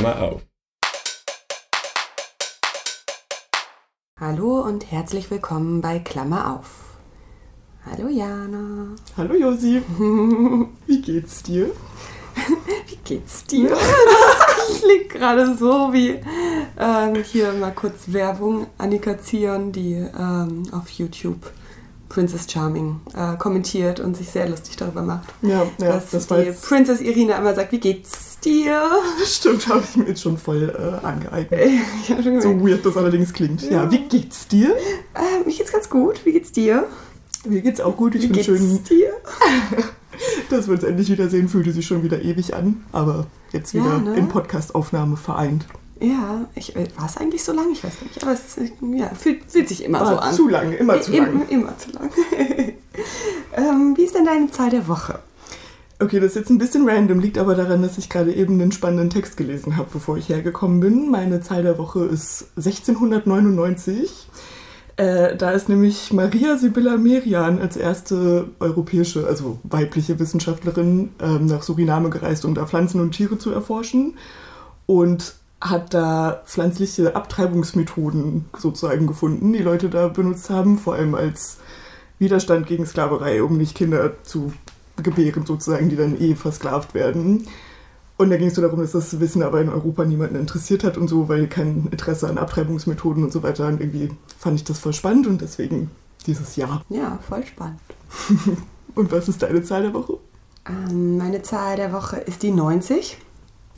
Klammer auf. Hallo und herzlich willkommen bei Klammer auf. Hallo Jana. Hallo Josi. Wie geht's dir? Wie geht's dir? Das klingt gerade so wie ähm, hier mal kurz Werbung. Annika Zion, die ähm, auf YouTube Princess Charming äh, kommentiert und sich sehr lustig darüber macht. Ja, ja dass das die jetzt, Princess Irina immer sagt, wie geht's dir? stimmt, habe ich mir jetzt schon voll äh, angeeignet. Hab schon So weird das allerdings klingt. Ja, Ja. wie geht's dir? äh, mir geht's ganz gut. Wie geht's dir? Mir geht's auch gut. Ich Wie bin geht's schön, dir? dass wir uns endlich wiedersehen. Fühlte sich schon wieder ewig an, aber jetzt Ja, wieder ne? in Podcastaufnahme vereint. Ja, ich, äh, war es eigentlich so lang? Ich weiß nicht. Aber es äh, ja, fühlt, fühlt sich immer so War an. zu lang, immer zu lang. Immer zu lang. ähm, wie ist denn deine Zahl der Woche? Okay, das ist jetzt ein bisschen random, liegt aber daran, dass ich gerade eben einen spannenden Text gelesen habe, bevor ich hergekommen bin. Meine Zahl der Woche ist 1699. Äh, da ist nämlich Maria Sibylla Merian als erste europäische, also weibliche Wissenschaftlerin ähm, nach Suriname gereist, um da Pflanzen und Tiere zu erforschen. Und hat da pflanzliche Abtreibungsmethoden sozusagen gefunden, die Leute da benutzt haben, vor allem als Widerstand gegen Sklaverei, um nicht Kinder zu gebären, sozusagen, die dann eh versklavt werden. Und da ging es so darum, dass das Wissen aber in Europa niemanden interessiert hat und so, weil kein Interesse an Abtreibungsmethoden und so weiter. Und irgendwie fand ich das voll spannend und deswegen dieses Jahr. Ja, voll spannend. Und was ist deine Zahl der Woche? Ähm, meine Zahl der Woche ist die 90.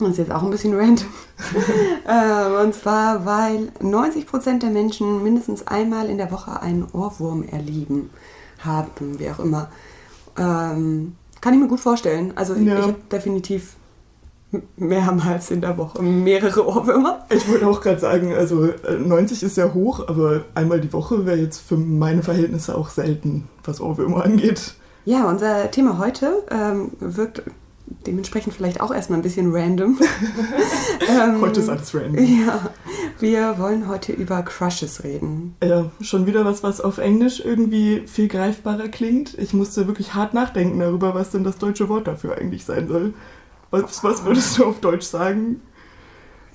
Das ist jetzt auch ein bisschen random. ähm, und zwar, weil 90% der Menschen mindestens einmal in der Woche einen Ohrwurm erleben haben, wie auch immer. Ähm, kann ich mir gut vorstellen. Also Ja. ich habe definitiv mehrmals in der Woche mehrere Ohrwürmer. Ich wollte auch gerade sagen, also äh, 90 ist ja hoch, aber einmal die Woche wäre jetzt für meine Verhältnisse auch selten, was Ohrwürmer angeht. Ja, unser Thema heute ähm, wirkt dementsprechend vielleicht auch erstmal ein bisschen random. ähm, Heute ist alles random. Ja, wir wollen heute über Crushes reden. Ja, schon wieder was, was auf Englisch irgendwie viel greifbarer klingt. Ich musste wirklich hart nachdenken darüber, was denn das deutsche Wort dafür eigentlich sein soll. Was, was würdest du auf Deutsch sagen?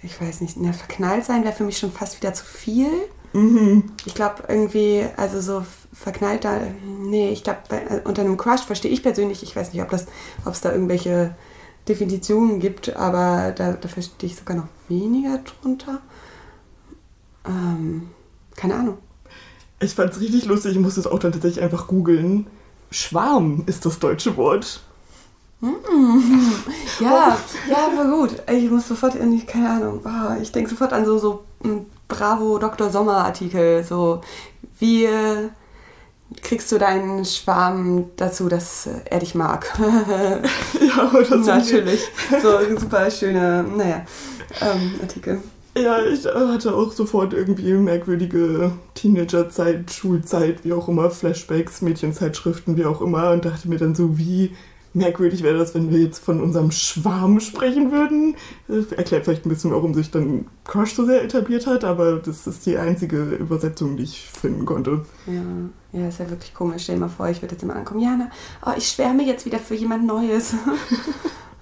Ich weiß nicht, na, verknallt sein wäre für mich schon fast wieder zu viel. Mhm. Ich glaube irgendwie, also so verknallt da, nee, ich glaube, unter einem Crush verstehe ich persönlich, ich weiß nicht, ob das, ob es da irgendwelche Definitionen gibt, aber da, da verstehe ich sogar noch weniger drunter. Ähm, keine Ahnung. Ich fand es richtig lustig, ich musste es auch dann tatsächlich einfach googeln. Schwarm ist das deutsche Wort. Ja, ja, aber gut. Ich muss sofort keine Ahnung, ah, ich denke sofort an so, so ein Bravo Dr. Sommer Artikel. So, wie äh, kriegst du deinen Schwarm dazu, dass äh, er dich mag? Ja, oder so. Natürlich. So super schöne, naja, ähm, Artikel. Ja, ich äh, hatte auch sofort irgendwie merkwürdige Teenagerzeit, Schulzeit, wie auch immer, Flashbacks, Mädchenzeitschriften, wie auch immer und dachte mir dann so, wie merkwürdig wäre das, wenn wir jetzt von unserem Schwarm sprechen würden. Das erklärt vielleicht ein bisschen, warum sich dann Crush so sehr etabliert hat, aber das ist die einzige Übersetzung, die ich finden konnte. Ja, ja, ist ja wirklich komisch. Stell dir mal vor, ich würde jetzt immer ankommen, Jana, oh, ich schwärme jetzt wieder für jemand Neues.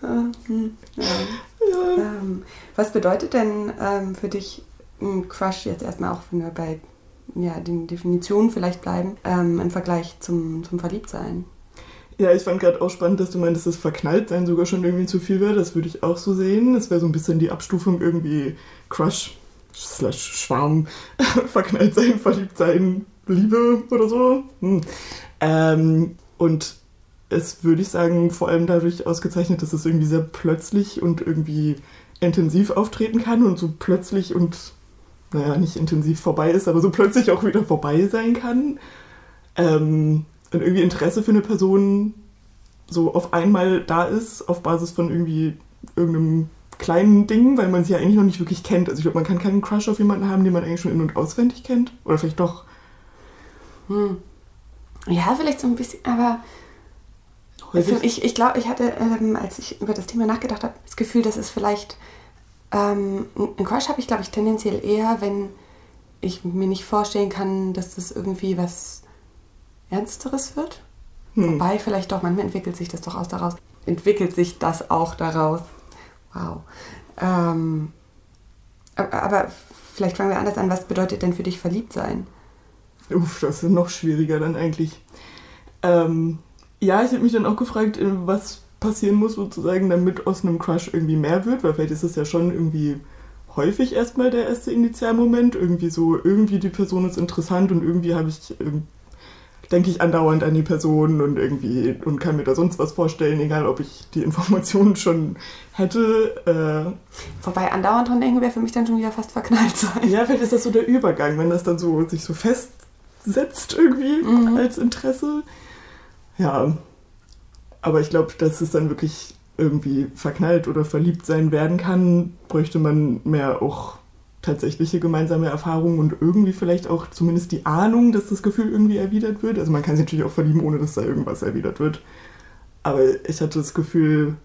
Äh, hm, ja. Ja, Ähm, was bedeutet denn ähm, für dich ein Crush jetzt erstmal auch, wenn wir bei ja, den Definitionen vielleicht bleiben, ähm, im Vergleich zum, zum Verliebtsein? Ja ich fand gerade auch spannend, dass du meintest, dass Verknalltsein sogar schon irgendwie zu viel wäre. Das würde ich auch so sehen. Das wäre so ein bisschen die Abstufung irgendwie Crush slash Schwarm, verknallt sein, verliebt sein, Liebe oder so. Hm. Ähm, und es würde ich sagen, vor allem dadurch ausgezeichnet, dass es irgendwie sehr plötzlich und irgendwie intensiv auftreten kann und so plötzlich und, naja, nicht intensiv vorbei ist, aber so plötzlich auch wieder vorbei sein kann. Ähm, und irgendwie Interesse für eine Person so auf einmal da ist, auf Basis von irgendwie irgendeinem kleinen Ding, weil man sie ja eigentlich noch nicht wirklich kennt. Also ich glaube, man kann keinen Crush auf jemanden haben, den man eigentlich schon in- und auswendig kennt. Oder vielleicht doch. Hm. Ja, vielleicht so ein bisschen, aber Häufig- ich, ich glaube, ich hatte, ähm, als ich über das Thema nachgedacht habe, das Gefühl, dass es vielleicht, ähm, ein Crush habe ich, glaube ich, tendenziell eher, wenn ich mir nicht vorstellen kann, dass das irgendwie was Ernsteres wird. Hm. Wobei vielleicht doch, manchmal entwickelt sich das doch aus daraus. Entwickelt sich das auch daraus. Wow. Ähm, Aber vielleicht fangen wir anders an. Was bedeutet denn für dich verliebt sein? Uff, das ist noch schwieriger dann eigentlich. Ähm, ja, ich habe mich dann auch gefragt, äh, was passieren muss sozusagen, damit aus einem Crush irgendwie mehr wird, weil vielleicht ist es ja schon irgendwie häufig erstmal der erste Initialmoment, irgendwie so, irgendwie die Person ist interessant und irgendwie habe ich, denke ich andauernd an die Person und irgendwie und kann mir da sonst was vorstellen, egal ob ich die Informationen schon hätte. Äh, Wobei andauernd dran denken wäre für mich dann schon wieder fast verknallt sein. Ja, vielleicht ist das so der Übergang, wenn das dann so sich so festsetzt irgendwie mhm. als Interesse. Ja, aber ich glaube, dass es dann wirklich irgendwie verknallt oder verliebt sein werden kann, bräuchte man mehr auch tatsächliche gemeinsame Erfahrungen und irgendwie vielleicht auch zumindest die Ahnung, dass das Gefühl irgendwie erwidert wird. Also man kann sich natürlich auch verlieben, ohne dass da irgendwas erwidert wird. Aber ich hatte das Gefühl,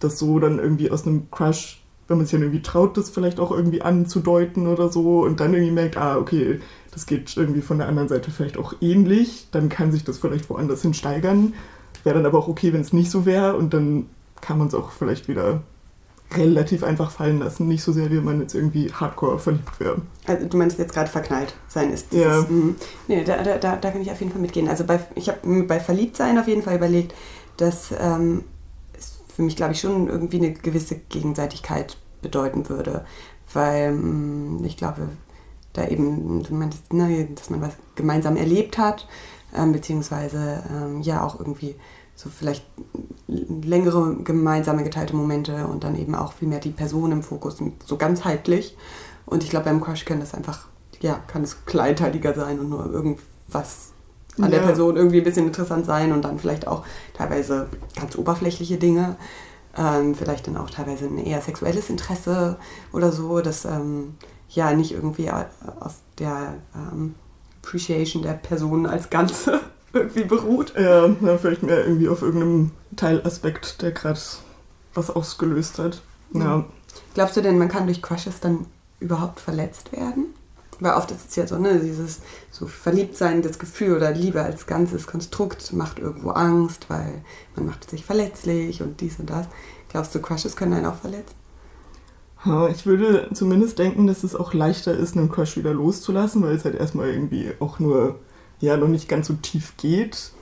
dass so dann irgendwie aus einem Crush, wenn man sich dann irgendwie traut, das vielleicht auch irgendwie anzudeuten oder so und dann irgendwie merkt, ah, okay, das geht irgendwie von der anderen Seite vielleicht auch ähnlich, dann kann sich das vielleicht woanders hin steigern. Wäre dann aber auch okay, wenn es nicht so wäre und dann kann man es auch vielleicht wieder relativ einfach fallen lassen. Nicht so sehr, wie man jetzt irgendwie hardcore verliebt wäre. Also du meinst jetzt gerade verknallt sein ist. Ja. Mh, nee, da, da, da, kann ich auf jeden Fall mitgehen. Also bei, ich habe bei Verliebtsein auf jeden Fall überlegt, dass ähm, es für mich, glaube ich, schon irgendwie eine gewisse Gegenseitigkeit bedeuten würde. Weil mh, ich glaube, da eben, du meintest, ne, dass man was gemeinsam erlebt hat, ähm, beziehungsweise ähm, ja auch irgendwie so vielleicht längere gemeinsame geteilte Momente und dann eben auch viel mehr die Person im Fokus, so ganzheitlich. Und ich glaube, beim Crush kann das einfach, ja, kann es kleinteiliger sein und nur irgendwas an ja. der Person irgendwie ein bisschen interessant sein und dann vielleicht auch teilweise ganz oberflächliche Dinge. Ähm, vielleicht dann auch teilweise ein eher sexuelles Interesse oder so, das ähm, ja nicht irgendwie auf der ähm, Appreciation der Person als Ganze irgendwie beruht. Ja, ja, vielleicht mehr irgendwie auf irgendeinem Teilaspekt, der gerade was ausgelöst hat. Ja. Glaubst du denn, man kann durch Crushes dann überhaupt verletzt werden? Weil oft ist es ja so, ne, dieses so Verliebtsein, das Gefühl oder Liebe als ganzes Konstrukt macht irgendwo Angst, weil man macht sich verletzlich und dies und das. Glaubst du, Crushes können einen auch verletzen? Ich würde zumindest denken, dass es auch leichter ist, einen Crush wieder loszulassen, weil es halt erstmal irgendwie auch nur ja noch nicht ganz so tief geht.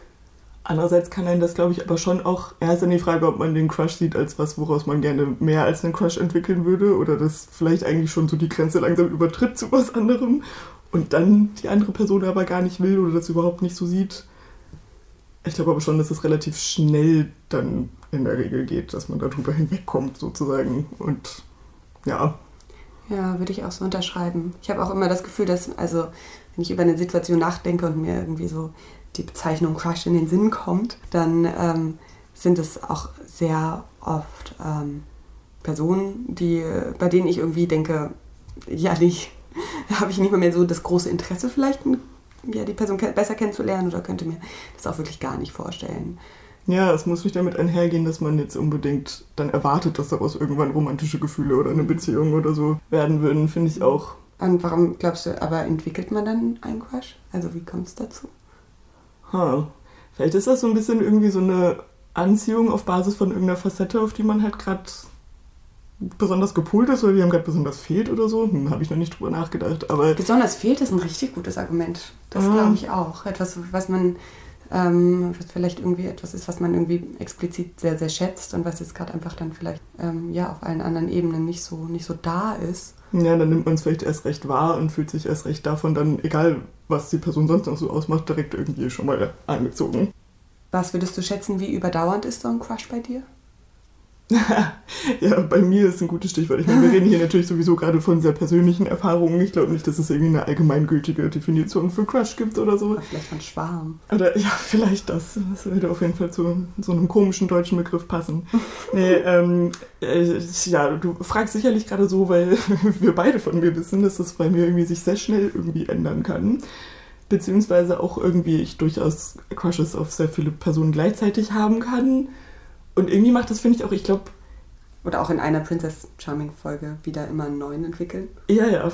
Andererseits kann einen das, glaube ich, aber schon auch, er ist dann die Frage, ob man den Crush sieht als was, woraus man gerne mehr als einen Crush entwickeln würde oder das vielleicht eigentlich schon so die Grenze langsam übertritt zu was anderem und dann die andere Person aber gar nicht will oder das überhaupt nicht so sieht. Ich glaube aber schon, dass es relativ schnell dann in der Regel geht, dass man darüber hinwegkommt sozusagen und ja. Ja, würde ich auch so unterschreiben. Ich habe auch immer das Gefühl, dass, also wenn ich über eine Situation nachdenke und mir irgendwie so die Bezeichnung Crush in den Sinn kommt, dann ähm, sind es auch sehr oft ähm, Personen, die, bei denen ich irgendwie denke, ja, nicht, habe ich nicht mehr so das große Interesse vielleicht, ja, die Person besser kennenzulernen oder könnte mir das auch wirklich gar nicht vorstellen. Ja, es muss nicht damit einhergehen, dass man jetzt unbedingt dann erwartet, dass daraus irgendwann romantische Gefühle oder eine Beziehung oder so werden würden, finde ich auch und warum glaubst du, aber entwickelt man dann einen Crush? Also wie kommt es dazu? Ha. Vielleicht ist das so ein bisschen irgendwie so eine Anziehung auf Basis von irgendeiner Facette, auf die man halt gerade besonders gepoolt ist oder die einem gerade besonders fehlt oder so. Hm, Habe ich noch nicht drüber nachgedacht. Aber besonders fehlt ist ein richtig gutes Argument. Das ah. glaube ich auch. Etwas, was man ähm, was vielleicht irgendwie etwas ist, was man irgendwie explizit sehr, sehr schätzt und was jetzt gerade einfach dann vielleicht ähm, ja auf allen anderen Ebenen nicht so, nicht so da ist. Ja, dann nimmt man es vielleicht erst recht wahr und fühlt sich erst recht davon dann, egal was die Person sonst noch so ausmacht, direkt irgendwie schon mal angezogen. Was würdest du schätzen, wie überdauernd ist so ein Crush bei dir? ja, bei mir ist ein gutes Stichwort. Ich meine, wir reden hier natürlich sowieso gerade von sehr persönlichen Erfahrungen. Ich glaube nicht, dass es irgendwie eine allgemeingültige Definition für Crush gibt oder so. Oder vielleicht von Schwarm. Oder ja, vielleicht das. Das würde auf jeden Fall zu so einem komischen deutschen Begriff passen. nee, ähm, äh, ja, du fragst sicherlich gerade so, weil wir beide von mir wissen, dass das bei mir irgendwie sich sehr schnell irgendwie ändern kann. Beziehungsweise auch irgendwie ich durchaus Crushes auf sehr viele Personen gleichzeitig haben kann und irgendwie macht das, finde ich auch, ich glaube, Oder auch in einer Princess Charming Folge wieder immer einen neuen entwickeln. Ja, ja.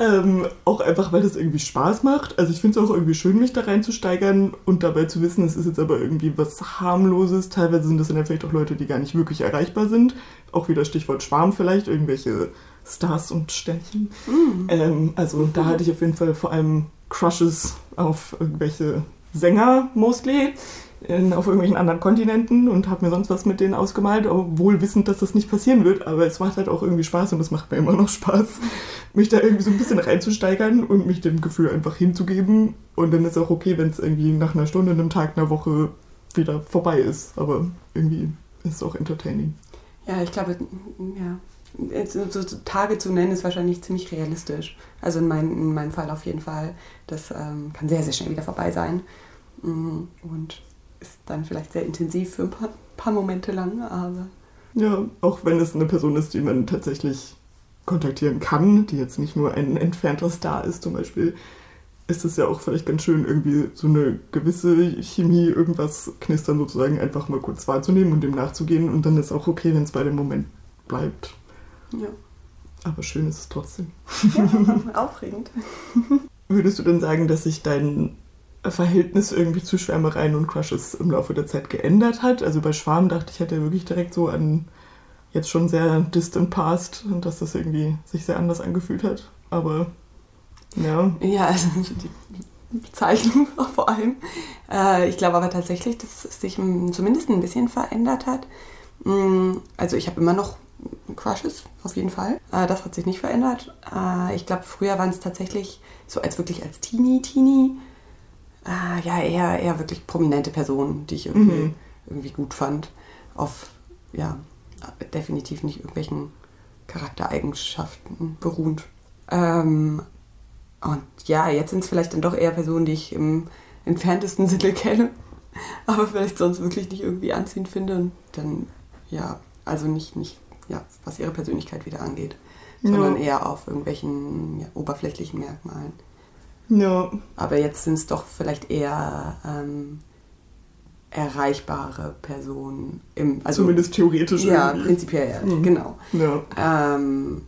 ähm, auch einfach, weil das irgendwie Spaß macht. Also ich finde es auch irgendwie schön, mich da reinzusteigern und dabei zu wissen, es ist jetzt aber irgendwie was harmloses. Teilweise sind das dann vielleicht auch Leute, die gar nicht wirklich erreichbar sind. Auch wieder Stichwort Schwarm vielleicht, irgendwelche Stars und Sternchen. Mhm. Ähm, also da hatte ich auf jeden Fall vor allem Crushes auf irgendwelche Sänger mostly in, auf irgendwelchen anderen Kontinenten und habe mir sonst was mit denen ausgemalt, obwohl wissend, dass das nicht passieren wird. Aber es macht halt auch irgendwie Spaß und es macht mir immer noch Spaß, mich da irgendwie so ein bisschen reinzusteigern und mich dem Gefühl einfach hinzugeben. Und dann ist auch okay, wenn es irgendwie nach einer Stunde, einem Tag, einer Woche wieder vorbei ist. Aber irgendwie ist es auch entertaining. Ja, ich glaube, ja. So Tage zu nennen ist wahrscheinlich ziemlich realistisch. Also in, mein, in meinem Fall auf jeden Fall. Das ähm, kann sehr, sehr schnell wieder vorbei sein. Mm, und ist dann vielleicht sehr intensiv für ein paar, paar Momente lang, aber. Ja, auch wenn es eine Person ist, die man tatsächlich kontaktieren kann, die jetzt nicht nur ein entfernter Star ist zum Beispiel, ist es ja auch vielleicht ganz schön, irgendwie so eine gewisse Chemie, irgendwas knistern sozusagen einfach mal kurz wahrzunehmen und dem nachzugehen und dann ist auch okay, wenn es bei dem Moment bleibt. Ja. Aber schön ist es trotzdem. Ja, aufregend. Würdest du denn sagen, dass sich dein Verhältnis irgendwie zu Schwärmereien und Crushes im Laufe der Zeit geändert hat. Also bei Schwarm dachte ich, hätte wirklich direkt so an jetzt schon sehr distant past und dass das irgendwie sich sehr anders angefühlt hat. Aber ja. Ja, also die Bezeichnung vor allem. Äh, ich glaube aber tatsächlich, dass es sich zumindest ein bisschen verändert hat. Mm, also ich habe immer noch Crushes, auf jeden Fall. Äh, das hat sich nicht verändert. Äh, ich glaube, früher waren es tatsächlich so als wirklich als Teenie, Teenie ah, ja, eher, eher wirklich prominente Personen, die ich irgendwie, mhm. irgendwie gut fand. Auf, ja, definitiv nicht irgendwelchen Charaktereigenschaften beruhend. Ähm, und ja, jetzt sind es vielleicht dann doch eher Personen, die ich im entferntesten Sinne kenne, aber vielleicht sonst wirklich nicht irgendwie anziehend finde. Und dann, ja, also nicht, nicht ja, was ihre Persönlichkeit wieder angeht, sondern eher auf irgendwelchen ja, oberflächlichen Merkmalen. Ja. Aber jetzt sind es doch vielleicht eher ähm, erreichbare Personen. Im, also, Zumindest theoretisch. Ja, irgendwie. prinzipiell, ja, mhm. genau. Ja. Ähm,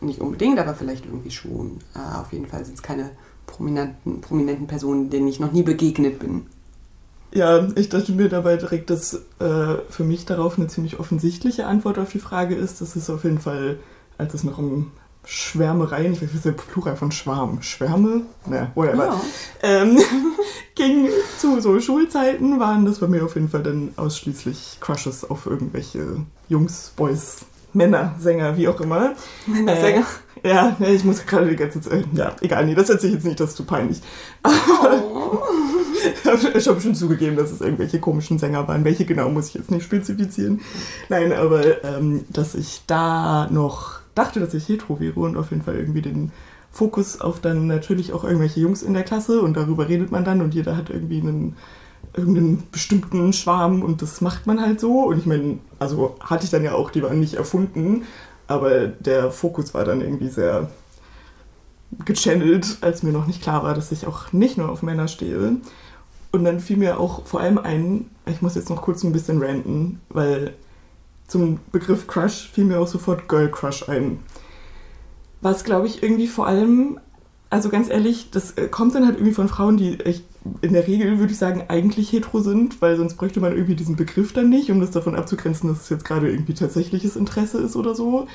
nicht unbedingt, aber vielleicht irgendwie schon. Äh, auf jeden Fall sind es keine prominenten, prominenten Personen, denen ich noch nie begegnet bin. Ja, ich dachte mir dabei direkt, dass äh, für mich darauf eine ziemlich offensichtliche Antwort auf die Frage ist. Das ist auf jeden Fall, als es noch um Schwärmereien, ich weiß nicht, Plural von Schwarm, Schwärme, naja, whatever, ja. ähm, ging zu so Schulzeiten, waren das bei mir auf jeden Fall dann ausschließlich Crushes auf irgendwelche Jungs, Boys, Männer, Sänger, wie auch immer. Männersänger. Äh, ja, ich muss gerade die ganze Zeit, ja, egal, nee, das erzähle ich jetzt nicht, das ist zu peinlich. Oh. ich habe schon zugegeben, dass es irgendwelche komischen Sänger waren. Welche genau muss ich jetzt nicht spezifizieren. Nein, aber ähm, dass ich da noch dachte, dass ich hetero wäre und auf jeden Fall irgendwie den Fokus auf dann natürlich auch irgendwelche Jungs in der Klasse und darüber redet man dann und jeder hat irgendwie einen irgendeinen bestimmten Schwarm und das macht man halt so. Und ich meine, also hatte ich dann ja auch, die waren nicht erfunden, aber der Fokus war dann irgendwie sehr gechannelt, als mir noch nicht klar war, dass ich auch nicht nur auf Männer stehe. Und dann fiel mir auch vor allem ein, ich muss jetzt noch kurz ein bisschen ranten, weil zum Begriff Crush fiel mir auch sofort Girl Crush ein. Was, glaube ich, irgendwie vor allem, also ganz ehrlich, das äh, kommt dann halt irgendwie von Frauen, die echt in der Regel, würde ich sagen, eigentlich hetero sind, weil sonst bräuchte man irgendwie diesen Begriff dann nicht, um das davon abzugrenzen, dass es jetzt gerade irgendwie tatsächliches Interesse ist oder so.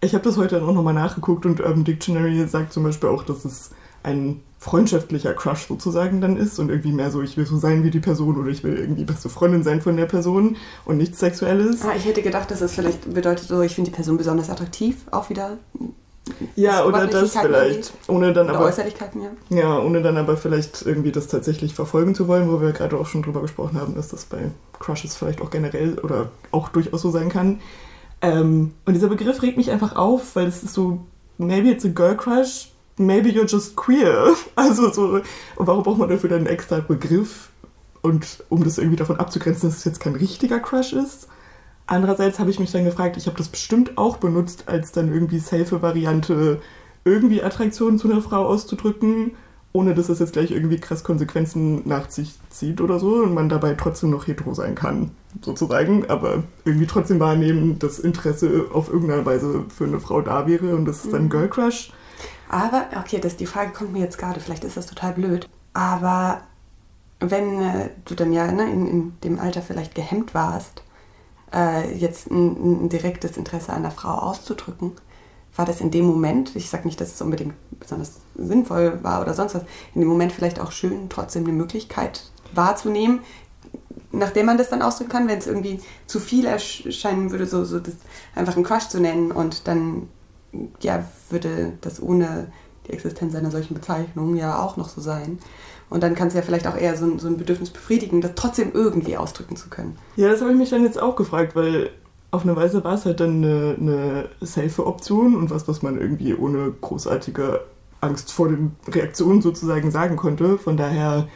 Ich habe das heute dann auch nochmal nachgeguckt und Urban Dictionary sagt zum Beispiel auch, dass es ein freundschaftlicher Crush sozusagen dann ist und irgendwie mehr so, ich will so sein wie die Person oder ich will irgendwie beste Freundin sein von der Person und nichts Sexuelles. Ah, ich hätte gedacht, dass es vielleicht bedeutet, so, ich finde die Person besonders attraktiv, auch wieder. Ja, oder das vielleicht. Ohne dann oder aber. Äußerlichkeiten, ja. Ja, ohne dann aber vielleicht irgendwie das tatsächlich verfolgen zu wollen, wo wir gerade auch schon drüber gesprochen haben, dass das bei Crushes vielleicht auch generell oder auch durchaus so sein kann. Ähm, und dieser Begriff regt mich einfach auf, weil es ist so, maybe it's a girl crush, maybe you're just queer. Also so, warum braucht man dafür dann einen extra Begriff? Und um das irgendwie davon abzugrenzen, dass es jetzt kein richtiger Crush ist. Andererseits habe ich mich dann gefragt, ich habe das bestimmt auch benutzt, als dann irgendwie safe Variante, irgendwie Attraktion zu einer Frau auszudrücken. ohne dass es jetzt gleich irgendwie krass Konsequenzen nach sich zieht oder so und man dabei trotzdem noch hetero sein kann, sozusagen, aber irgendwie trotzdem wahrnehmen, dass Interesse auf irgendeine Weise für eine Frau da wäre und das ist dann Mhm. Girl Crush. Aber, okay, das, die Frage kommt mir jetzt gerade, vielleicht ist das total blöd, aber wenn äh, du dann ja ne, in, in dem Alter vielleicht gehemmt warst, äh, jetzt ein, ein direktes Interesse an der Frau auszudrücken, war das in dem Moment, ich sage nicht, dass es unbedingt besonders sinnvoll war oder sonst was, in dem Moment vielleicht auch schön, trotzdem eine Möglichkeit wahrzunehmen, nachdem man das dann ausdrücken kann, wenn es irgendwie zu viel erscheinen würde, so, so das einfach einen Crush zu nennen und dann ja, würde das ohne die Existenz einer solchen Bezeichnung ja auch noch so sein. Und dann kann es ja vielleicht auch eher so ein, so ein Bedürfnis befriedigen, das trotzdem irgendwie ausdrücken zu können. Ja, das habe ich mich dann jetzt auch gefragt, weil auf eine Weise war es halt dann eine, eine safe Option und was, was man irgendwie ohne großartige Angst vor den Reaktionen sozusagen sagen konnte. Von daher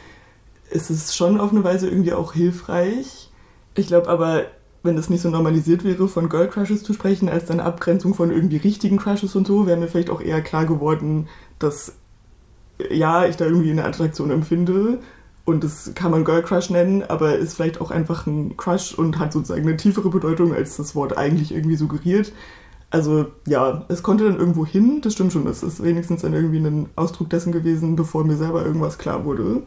ist es schon auf eine Weise irgendwie auch hilfreich. Ich glaube aber, wenn es nicht so normalisiert wäre, von Girl Crushes zu sprechen, als dann Abgrenzung von irgendwie richtigen Crushes und so, wäre mir vielleicht auch eher klar geworden, dass ja, ich da irgendwie eine Attraktion empfinde und das kann man Girl Crush nennen, aber ist vielleicht auch einfach ein Crush und hat sozusagen eine tiefere Bedeutung, als das Wort eigentlich irgendwie suggeriert. Also ja, es konnte dann irgendwo hin, das stimmt schon, das ist wenigstens dann irgendwie ein Ausdruck dessen gewesen, bevor mir selber irgendwas klar wurde.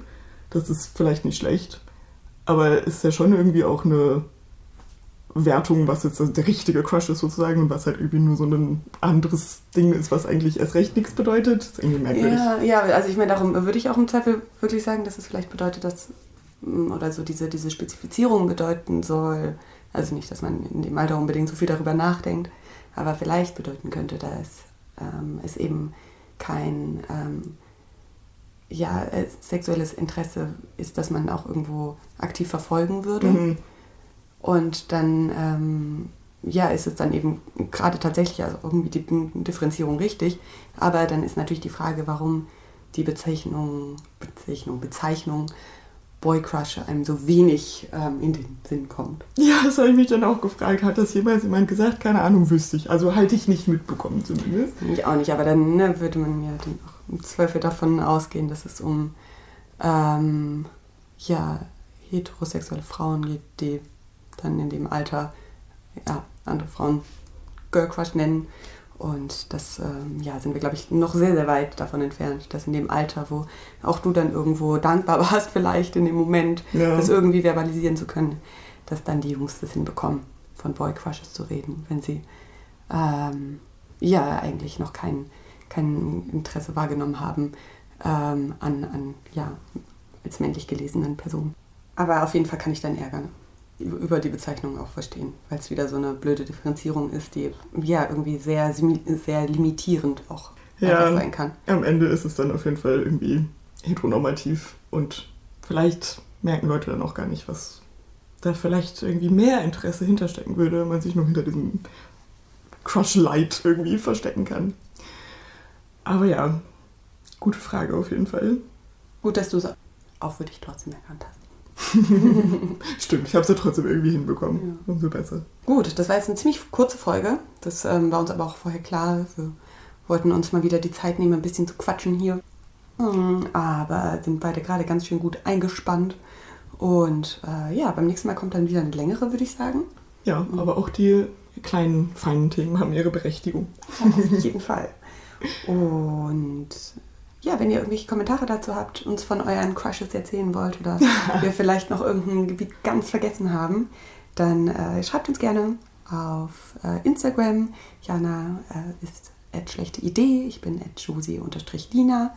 Das ist vielleicht nicht schlecht, aber ist ja schon irgendwie auch eine Wertung, was jetzt der richtige Crush ist sozusagen und was halt irgendwie nur so ein anderes Ding ist, was eigentlich erst recht nichts bedeutet. Das ist irgendwie merkwürdig. Ja, ja, also ich meine, darum würde ich auch im Zweifel wirklich sagen, dass es vielleicht bedeutet, dass mm, oder so diese, diese Spezifizierung bedeuten soll. Also nicht, dass man in dem Alter unbedingt so viel darüber nachdenkt, aber vielleicht bedeuten könnte, dass ähm, es eben kein ähm, ja, äh, sexuelles Interesse ist, das man auch irgendwo aktiv verfolgen würde. Mhm. Und dann, ähm, ja, ist es dann eben gerade tatsächlich also irgendwie die Differenzierung richtig. Aber dann ist natürlich die Frage, warum die Bezeichnung, Bezeichnung, Bezeichnung Boy Crush einem so wenig ähm, in den Sinn kommt. Ja, das habe ich mich dann auch gefragt. Hat das jemals jemand gesagt? Keine Ahnung, wüsste ich. Also halte ich nicht mitbekommen zumindest. Ich auch nicht, aber dann ne, würde man ja dann auch im Zweifel davon ausgehen, dass es um ähm, ja, heterosexuelle Frauen geht, die dann in dem Alter ja, andere Frauen Girl Crush nennen. Und das ähm, ja, sind wir, glaube ich, noch sehr, sehr weit davon entfernt, dass in dem Alter, wo auch du dann irgendwo dankbar warst, vielleicht in dem Moment, Ja. das irgendwie verbalisieren zu können, dass dann die Jungs das hinbekommen, von Boy Crushes zu reden, wenn sie ähm, ja eigentlich noch kein, kein Interesse wahrgenommen haben ähm, an, an ja, als männlich gelesenen Personen. Aber auf jeden Fall kann ich deinen Ärger über die Bezeichnung auch verstehen, weil es wieder so eine blöde Differenzierung ist, die ja irgendwie sehr, sehr limitierend auch Ja. sein kann. Am Ende ist es dann auf jeden Fall irgendwie heteronormativ und vielleicht merken Leute dann auch gar nicht, was da vielleicht irgendwie mehr Interesse hinterstecken würde, wenn man sich nur hinter diesem Crush Light irgendwie verstecken kann. Aber ja, gute Frage auf jeden Fall. Gut, dass du es auch für dich trotzdem erkannt hast. Stimmt, ich habe es ja trotzdem irgendwie hinbekommen. Umso besser. Gut, das war jetzt eine ziemlich kurze Folge. Das ähm, war uns aber auch vorher klar. Wir wollten uns mal wieder die Zeit nehmen, ein bisschen zu quatschen hier. Hm, Aber sind beide gerade ganz schön gut eingespannt. Und äh, ja, beim nächsten Mal kommt dann wieder eine längere, würde ich sagen. Ja, aber auch die kleinen, feinen Themen haben ihre Berechtigung. Auf jeden Fall. Und ja, wenn ihr irgendwelche Kommentare dazu habt, uns von euren Crushes erzählen wollt oder wir vielleicht noch irgendein Gebiet ganz vergessen haben, dann äh, schreibt uns gerne auf äh, Instagram. Jana äh, ist schlechte Idee, ich bin at josi-lina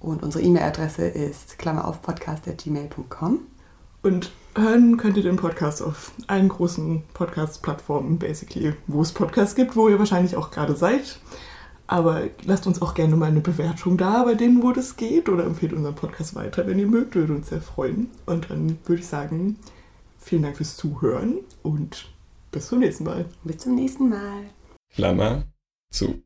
und unsere E-Mail-Adresse ist klammer auf podcast.gmail.com. Und hören könnt ihr den Podcast auf allen großen Podcast-Plattformen, basically, wo es Podcasts gibt, wo ihr wahrscheinlich auch gerade seid. Aber lasst uns auch gerne mal eine Bewertung da bei denen, wo das geht. Oder empfehlt unseren Podcast weiter, wenn ihr mögt. Würde uns sehr freuen. Und dann würde ich sagen, vielen Dank fürs Zuhören und bis zum nächsten Mal. Bis zum nächsten Mal. Klammer zu.